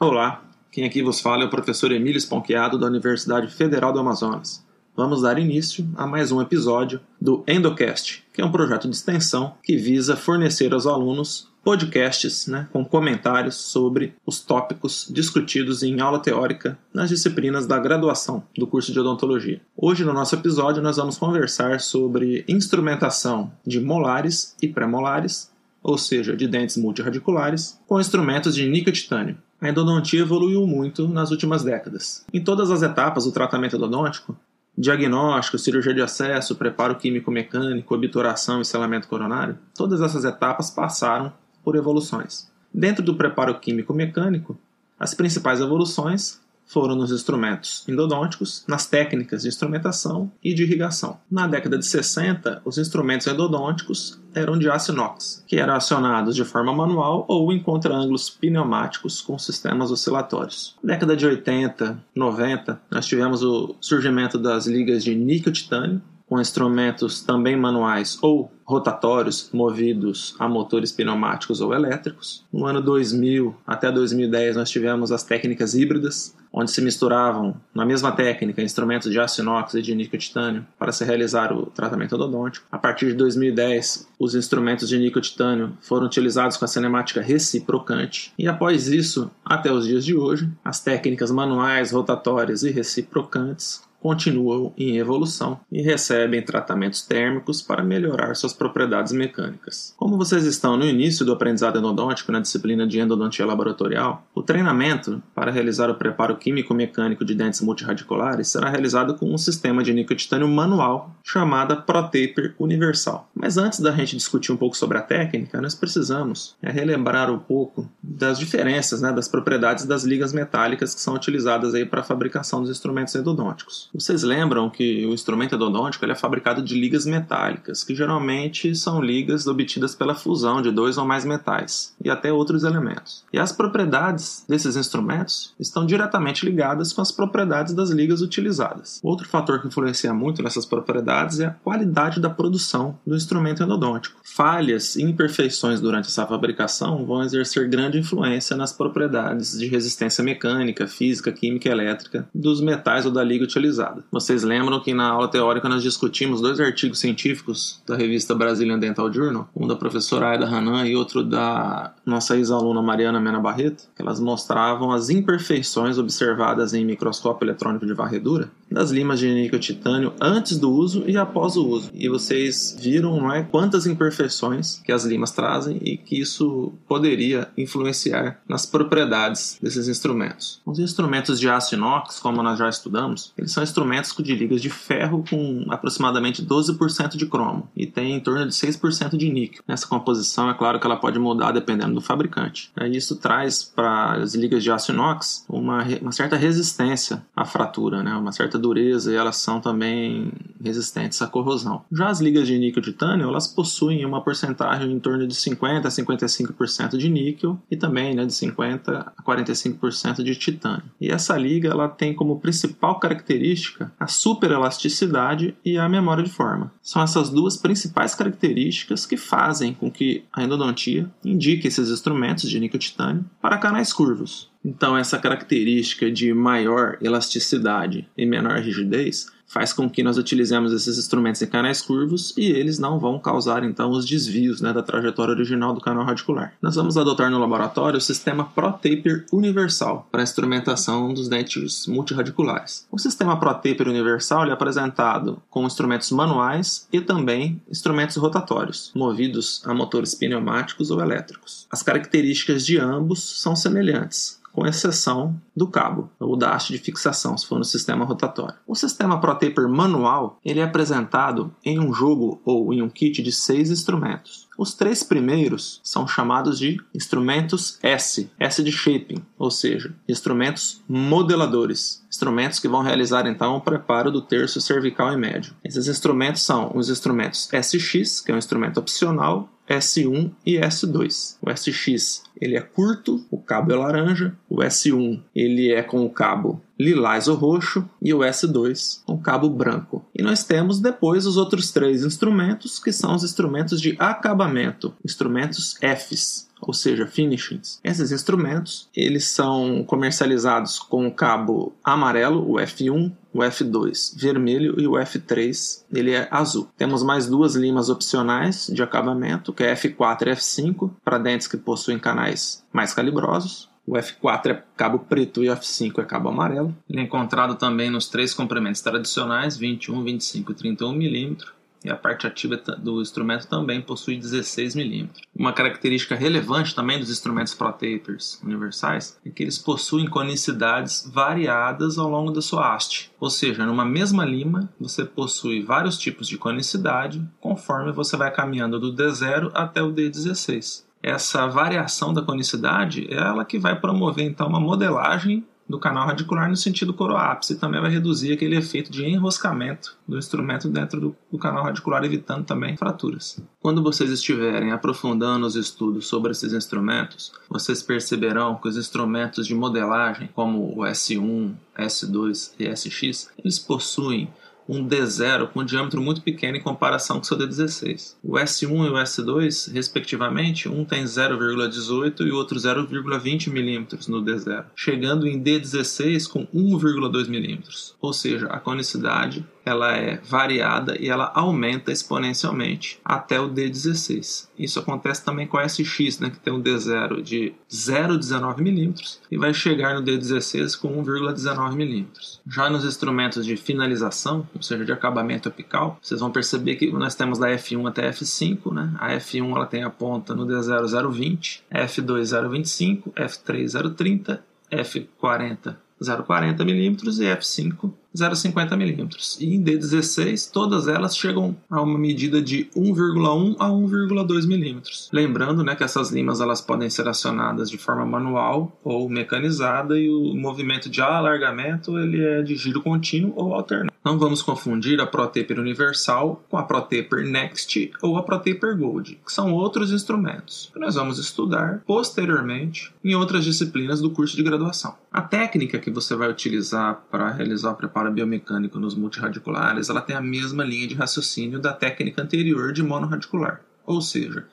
Olá, quem aqui vos fala é o professor Emílio Esponqueado da Universidade Federal do Amazonas. Vamos dar início a mais um episódio do Endocast, que é um projeto de extensão que visa fornecer aos alunos podcasts né, com comentários sobre os tópicos discutidos em aula teórica nas disciplinas da graduação do curso de odontologia. Hoje, no nosso episódio, nós vamos conversar sobre instrumentação de molares e pré-molares, ou seja, de dentes multirradiculares, com instrumentos de níquel titânio. A endodontia evoluiu muito nas últimas décadas. Em todas as etapas do tratamento endodôntico, diagnóstico, cirurgia de acesso, preparo químico-mecânico, obturação e selamento coronário, todas essas etapas passaram por evoluções. Dentro do preparo químico-mecânico, as principais evoluções foram nos instrumentos endodônticos, nas técnicas de instrumentação e de irrigação. Na década de 60, os instrumentos endodônticos eram de aço inox, que eram acionados de forma manual ou em contra-ângulos pneumáticos com sistemas oscilatórios. Na década de 80, 90, nós tivemos o surgimento das ligas de níquel-titânio, com instrumentos também manuais ou rotatórios movidos a motores pneumáticos ou elétricos. No ano 2000 até 2010 nós tivemos as técnicas híbridas, onde se misturavam na mesma técnica instrumentos de aço inox e de níquel titânio para se realizar o tratamento odontológico. A partir de 2010, os instrumentos de níquel titânio foram utilizados com a cinemática reciprocante e após isso, até os dias de hoje, as técnicas manuais, rotatórias e reciprocantes continuam em evolução e recebem tratamentos térmicos para melhorar suas propriedades mecânicas. Como vocês estão no início do aprendizado endodôntico na disciplina de endodontia laboratorial, o treinamento para realizar o preparo químico-mecânico de dentes multirradiculares será realizado com um sistema de níquel titânio manual chamada ProTaper Universal. Mas antes da gente discutir um pouco sobre a técnica, nós precisamos é, relembrar um pouco das diferenças, né, das propriedades das ligas metálicas que são utilizadas aí para a fabricação dos instrumentos endodônticos. Vocês lembram que o instrumento endodôntico é fabricado de ligas metálicas, que geralmente são ligas obtidas pela fusão de dois ou mais metais e até outros elementos. E as propriedades desses instrumentos estão diretamente ligadas com as propriedades das ligas utilizadas. Outro fator que influencia muito nessas propriedades é a qualidade da produção do instrumento endodôntico. Falhas e imperfeições durante essa fabricação vão exercer grande influência nas propriedades de resistência mecânica, física, química e elétrica dos metais ou da liga utilizada Vocês lembram que na aula teórica nós discutimos dois artigos científicos da revista Brazilian Dental Journal, um da professora Aida Hanan e outro da nossa ex-aluna Mariana Mena Barreto, que elas mostravam as imperfeições observadas em microscópio eletrônico de varredura das limas de níquel titânio antes do uso e após o uso. E vocês viram, não é, quantas imperfeições que as limas trazem e que isso poderia influenciar nas propriedades desses instrumentos. Os instrumentos de aço inox, como nós já estudamos, eles são instrumentos de ligas de ferro com aproximadamente 12% de cromo e tem em torno de 6% de níquel. Nessa composição, é claro que ela pode mudar dependendo do fabricante. Isso traz para as ligas de aço inox uma, uma certa resistência à fratura, né? uma certa dureza e elas são também resistentes à corrosão. Já as ligas de níquel titânio, elas possuem uma porcentagem em torno de 50 a 55% de níquel e também né, de 50 a 45% de titânio. E essa liga ela tem como principal característica a superelasticidade e a memória de forma. São essas duas principais características que fazem com que a endodontia indique esses instrumentos de níquel titânio para canais curvos. Então, essa característica de maior elasticidade e menor rigidez faz com que nós utilizemos esses instrumentos em canais curvos e eles não vão causar então os desvios né, da trajetória original do canal radicular. Nós vamos adotar no laboratório o sistema ProTaper Universal para a instrumentação dos dentes multirradiculares. O sistema ProTaper Universal é apresentado com instrumentos manuais e também instrumentos rotatórios, movidos a motores pneumáticos ou elétricos. As características de ambos são semelhantes, com exceção do cabo, ou da haste de fixação, se for no sistema rotatório. O sistema ProTaper manual ele é apresentado em um jogo ou em um kit de seis instrumentos. Os três primeiros são chamados de instrumentos S, S de shaping, ou seja, instrumentos modeladores, instrumentos que vão realizar então o preparo do terço cervical e médio. Esses instrumentos são os instrumentos SX, que é um instrumento opcional, S1 e S2. O SX ele é curto, o cabo é laranja, o S1 ele é com o cabo lilás ou roxo e o S2 com cabo branco. E nós temos depois os outros três instrumentos, que são os instrumentos de acabamento, instrumentos Fs ou seja, finishings. Esses instrumentos, eles são comercializados com o cabo amarelo, o F1, o F2 vermelho e o F3 ele é azul. Temos mais duas limas opcionais de acabamento, que é F4 e F5, para dentes que possuem canais mais calibrosos. O F4 é cabo preto e o F5 é cabo amarelo. Ele é encontrado também nos três comprimentos tradicionais, 21, 25 e 31 milímetros e a parte ativa do instrumento também possui 16 mm. Uma característica relevante também dos instrumentos Pro Tapers universais é que eles possuem conicidades variadas ao longo da sua haste, ou seja, numa mesma lima você possui vários tipos de conicidade conforme você vai caminhando do D0 até o D16. Essa variação da conicidade é ela que vai promover então uma modelagem do canal radicular no sentido coroápice e também vai reduzir aquele efeito de enroscamento do instrumento dentro do, do, canal radicular, evitando também fraturas. Quando vocês estiverem aprofundando os estudos sobre esses instrumentos, vocês perceberão que os instrumentos de modelagem, como o S1, S2 e SX, eles possuem um D0 com um diâmetro muito pequeno em comparação com seu D16. O S1 e o S2, respectivamente, um tem 0,18 e o outro 0,20 mm no D0, chegando em D16 com 1,2 mm. Ou seja, a conicidade ela é variada e ela aumenta exponencialmente até o D16. Isso acontece também com a SX, né, que tem um D0 de 0,19 mm e vai chegar no D16 com 1,19 mm. Já nos instrumentos de finalização, ou seja, de acabamento apical, vocês vão perceber que nós temos da F1 até F5, né? A F1 ela tem a ponta no D0 0,20, F2 0,25, F3 0,30, F40 0,40 mm e F5 0,50 mm. E em D16, todas elas chegam a uma medida de 1,1 a 1,2 mm. Lembrando né, que essas limas elas podem ser acionadas de forma manual ou mecanizada e o movimento de alargamento ele é de giro contínuo ou alternado. Não vamos confundir a ProTaper Universal com a ProTaper Next ou a ProTaper Gold, que são outros instrumentos que nós vamos estudar posteriormente em outras disciplinas do curso de graduação. A técnica que você vai utilizar para realizar o preparo biomecânico nos multiradiculares, ela tem a mesma linha de raciocínio da técnica anterior de monoradicular. Ou seja,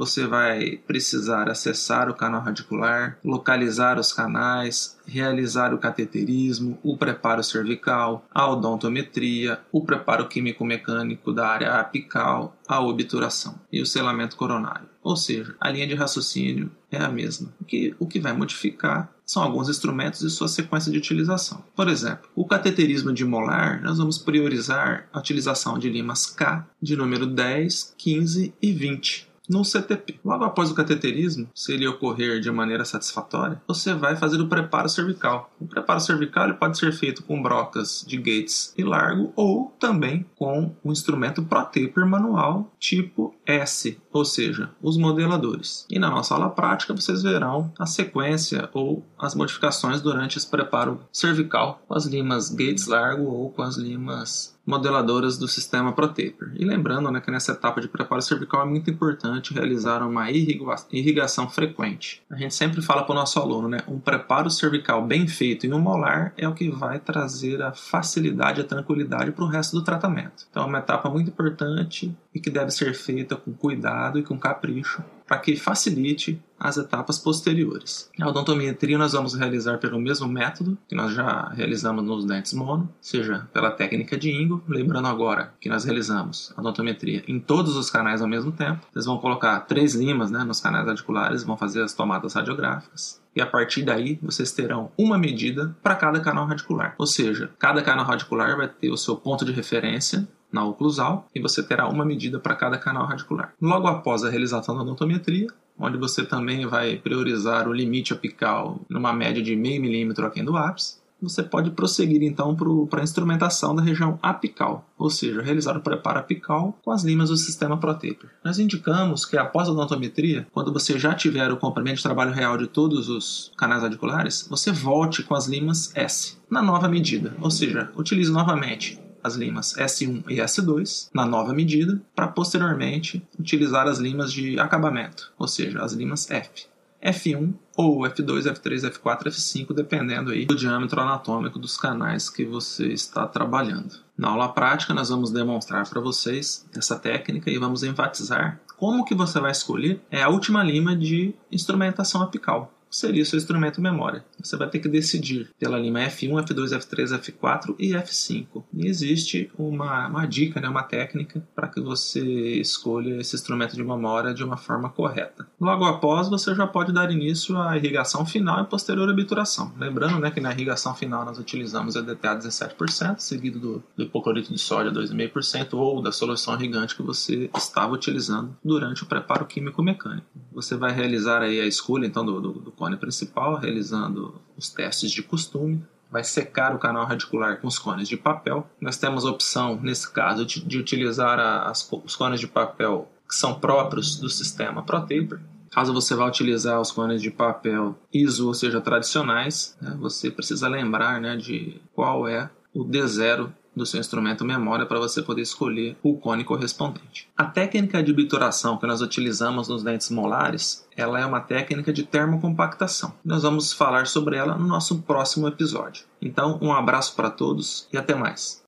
você vai precisar acessar o canal radicular, localizar os canais, realizar o cateterismo, o preparo cervical, a odontometria, o preparo químico-mecânico da área apical, a obturação e o selamento coronário. Ou seja, a linha de raciocínio é a mesma. O que, o que vai modificar são alguns instrumentos e sua sequência de utilização. Por exemplo, o cateterismo de molar, nós vamos priorizar a utilização de limas K de número 10, 15 e 20 no CTP. Logo após o cateterismo, se ele ocorrer de maneira satisfatória, você vai fazer o preparo cervical. O preparo cervical pode ser feito com brocas de gates e largo ou também com o instrumento ProTaper manual tipo S, ou seja, os modeladores. E na nossa aula prática vocês verão a sequência ou as modificações durante esse preparo cervical com as limas gates largo ou com as limas modeladoras do sistema ProTaper. E lembrando né, que nessa etapa de preparo cervical é muito importante realizar uma irrigação frequente. A gente sempre fala para o nosso aluno, né, um preparo cervical bem feito em um molar é o que vai trazer a facilidade e a tranquilidade para o resto do tratamento. Então é uma etapa muito importante e que deve ser feita com cuidado e com capricho para que facilite as etapas posteriores. A odontometria nós vamos realizar pelo mesmo método que nós já realizamos nos dentes mono, seja pela técnica de Ingo, lembrando agora que nós realizamos a odontometria em todos os canais ao mesmo tempo. Vocês vão colocar três limas né, nos canais radiculares, vão fazer as tomadas radiográficas. E a partir daí vocês terão uma medida para cada canal radicular. Ou seja, cada canal radicular vai ter o seu ponto de referência na oclusal e você terá uma medida para cada canal radicular. Logo após a realização da odontometria, onde você também vai priorizar o limite apical numa média de meio milímetro aquém do ápice, você pode prosseguir então para a instrumentação da região apical, ou seja, realizar o preparo apical com as limas do sistema ProTaper. Nós indicamos que após a odontometria, quando você já tiver o comprimento de trabalho real de todos os canais radiculares, você volte com as limas S na nova medida, ou seja, utilize novamente as limas S1 e S2 na nova medida, para posteriormente utilizar as limas de acabamento, ou seja, as limas F. F1 ou F2, F3, F4, F5, dependendo aí do diâmetro anatômico dos canais que você está trabalhando. Na aula prática, nós vamos demonstrar para vocês essa técnica e vamos enfatizar como que você vai escolher é a última lima de instrumentação apical seria seu instrumento memória. Você vai ter que decidir pela lima F1, F2, F3, F4 e F5. E existe uma, uma dica, né, uma técnica para que você escolha esse instrumento de memória de uma forma correta. Logo após, você já pode dar início à irrigação final e posterior obturação. Lembrando né, que na irrigação final nós utilizamos EDTA 17%, seguido do, do hipoclorito de sódio 2,5% ou da solução irrigante que você estava utilizando durante o preparo químico-mecânico. Você vai realizar aí a escolha então do, do, do cone principal, realizando os testes de costume. Vai secar o canal radicular com os cones de papel. Nós temos a opção, nesse caso, de, de utilizar as, os cones de papel que são próprios do sistema ProTaper. Caso você vá utilizar os cones de papel ISO, ou seja, tradicionais, né, você precisa lembrar né, de qual é o D0 do seu instrumento memória para você poder escolher o cone correspondente. A técnica de bituração que nós utilizamos nos dentes molares, ela é uma técnica de termocompactação. Nós vamos falar sobre ela no nosso próximo episódio. Então, um abraço para todos e até mais.